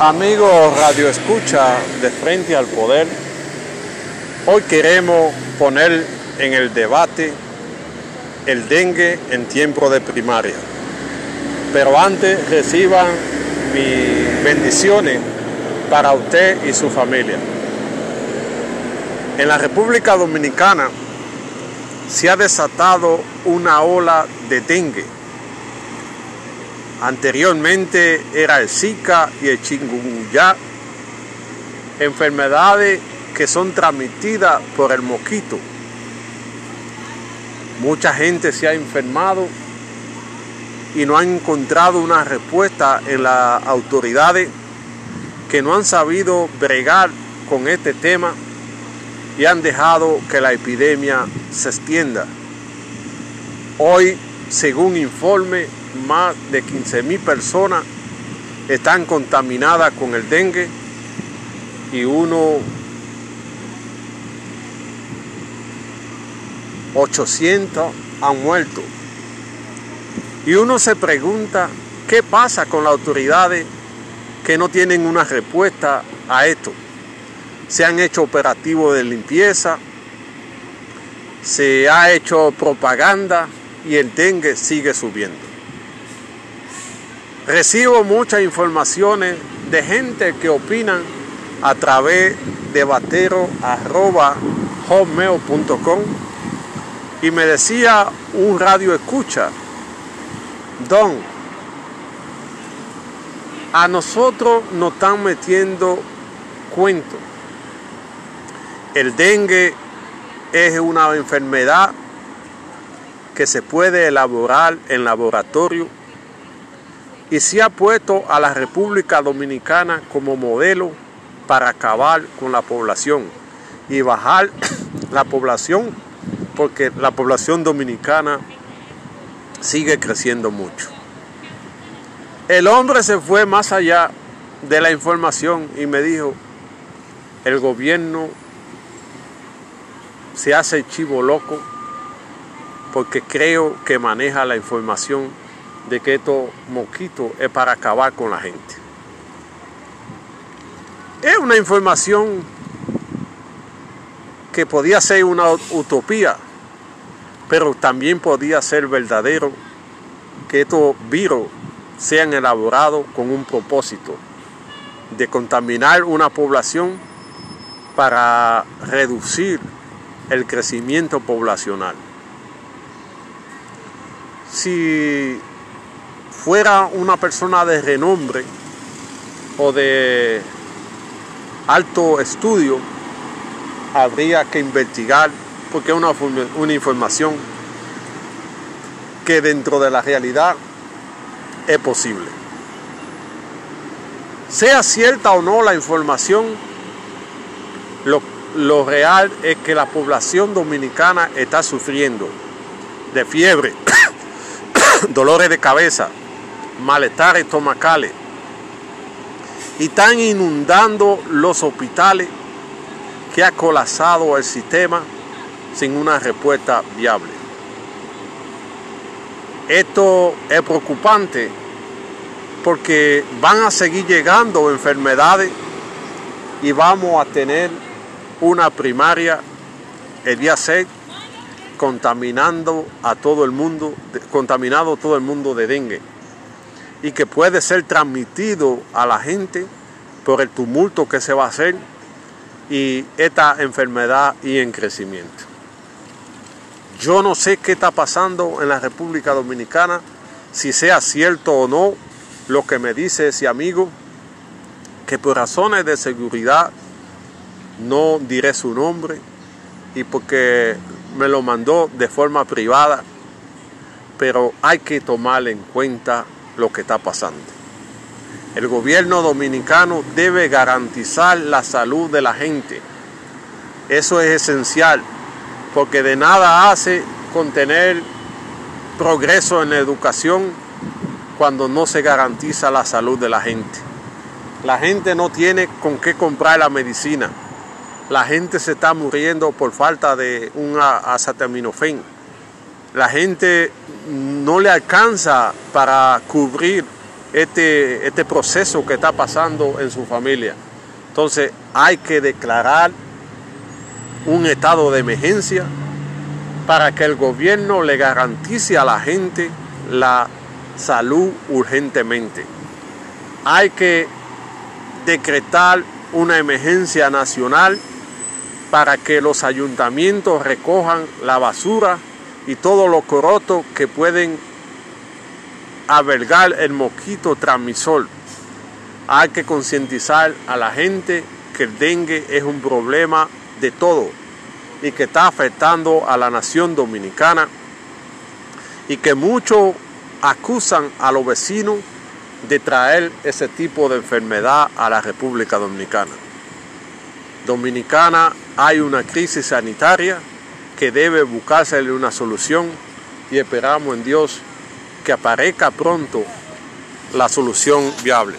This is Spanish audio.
Amigos Radio Escucha de Frente al Poder, hoy queremos poner en el debate el dengue en tiempo de primaria. Pero antes reciban mis bendiciones para usted y su familia. En la República Dominicana se ha desatado una ola de dengue. Anteriormente era el Zika y el chikungunya, enfermedades que son transmitidas por el mosquito. Mucha gente se ha enfermado y no han encontrado una respuesta en las autoridades que no han sabido bregar con este tema y han dejado que la epidemia se extienda. Hoy, según informe, más de 15.000 personas están contaminadas con el dengue y uno 800 han muerto. Y uno se pregunta, ¿qué pasa con las autoridades que no tienen una respuesta a esto? Se han hecho operativos de limpieza, se ha hecho propaganda y el dengue sigue subiendo. Recibo muchas informaciones de gente que opinan a través de batero.com y me decía un radio escucha, Don, a nosotros nos están metiendo cuentos. El dengue es una enfermedad que se puede elaborar en laboratorio y se ha puesto a la República Dominicana como modelo para acabar con la población y bajar la población porque la población dominicana sigue creciendo mucho. El hombre se fue más allá de la información y me dijo, el gobierno se hace chivo loco porque creo que maneja la información de que estos mosquitos es para acabar con la gente. Es una información que podía ser una utopía, pero también podía ser verdadero que estos virus sean elaborados con un propósito de contaminar una población para reducir el crecimiento poblacional. Si fuera una persona de renombre o de alto estudio, habría que investigar porque es una, información que dentro de la realidad es posible. Sea cierta o no la información, lo real es que la población dominicana está sufriendo de fiebre, dolores de cabeza, malestares estomacales y están inundando los hospitales que ha colapsado el sistema sin una respuesta viable. Esto es preocupante porque van a seguir llegando enfermedades y vamos a tener una primaria el día 6 contaminando a todo el mundo, contaminado todo el mundo de dengue y que puede ser transmitido a la gente por el tumulto que se va a hacer y esta enfermedad y en crecimiento. Yo no sé qué está pasando en la República Dominicana, si sea cierto o no lo que me dice ese amigo, que por razones de seguridad no diré su nombre y porque me lo mandó de forma privada, pero hay que tomar en cuenta lo que está pasando. El gobierno dominicano debe garantizar la salud de la gente. Eso es esencial, porque de nada hace contener progreso en la educación cuando no se garantiza la salud de la gente. La gente no tiene con qué comprar la medicina. La gente se está muriendo por falta de un acetaminofén. La gente no le alcanza para cubrir este, este proceso que está pasando en su familia. Entonces hay que declarar un estado de emergencia para que el gobierno le garantice a la gente la salud urgentemente. Hay que decretar una emergencia nacional para que los ayuntamientos recojan la basura y todo lo corroto que pueden albergar el mosquito transmisor. Hay que concientizar a la gente que el dengue es un problema de todo y que está afectando a la nación dominicana y que muchos acusan a los vecinos de traer ese tipo de enfermedad a la República Dominicana. Dominicana hay una crisis sanitaria que debe buscarse una solución y esperamos en Dios que aparezca pronto la solución viable.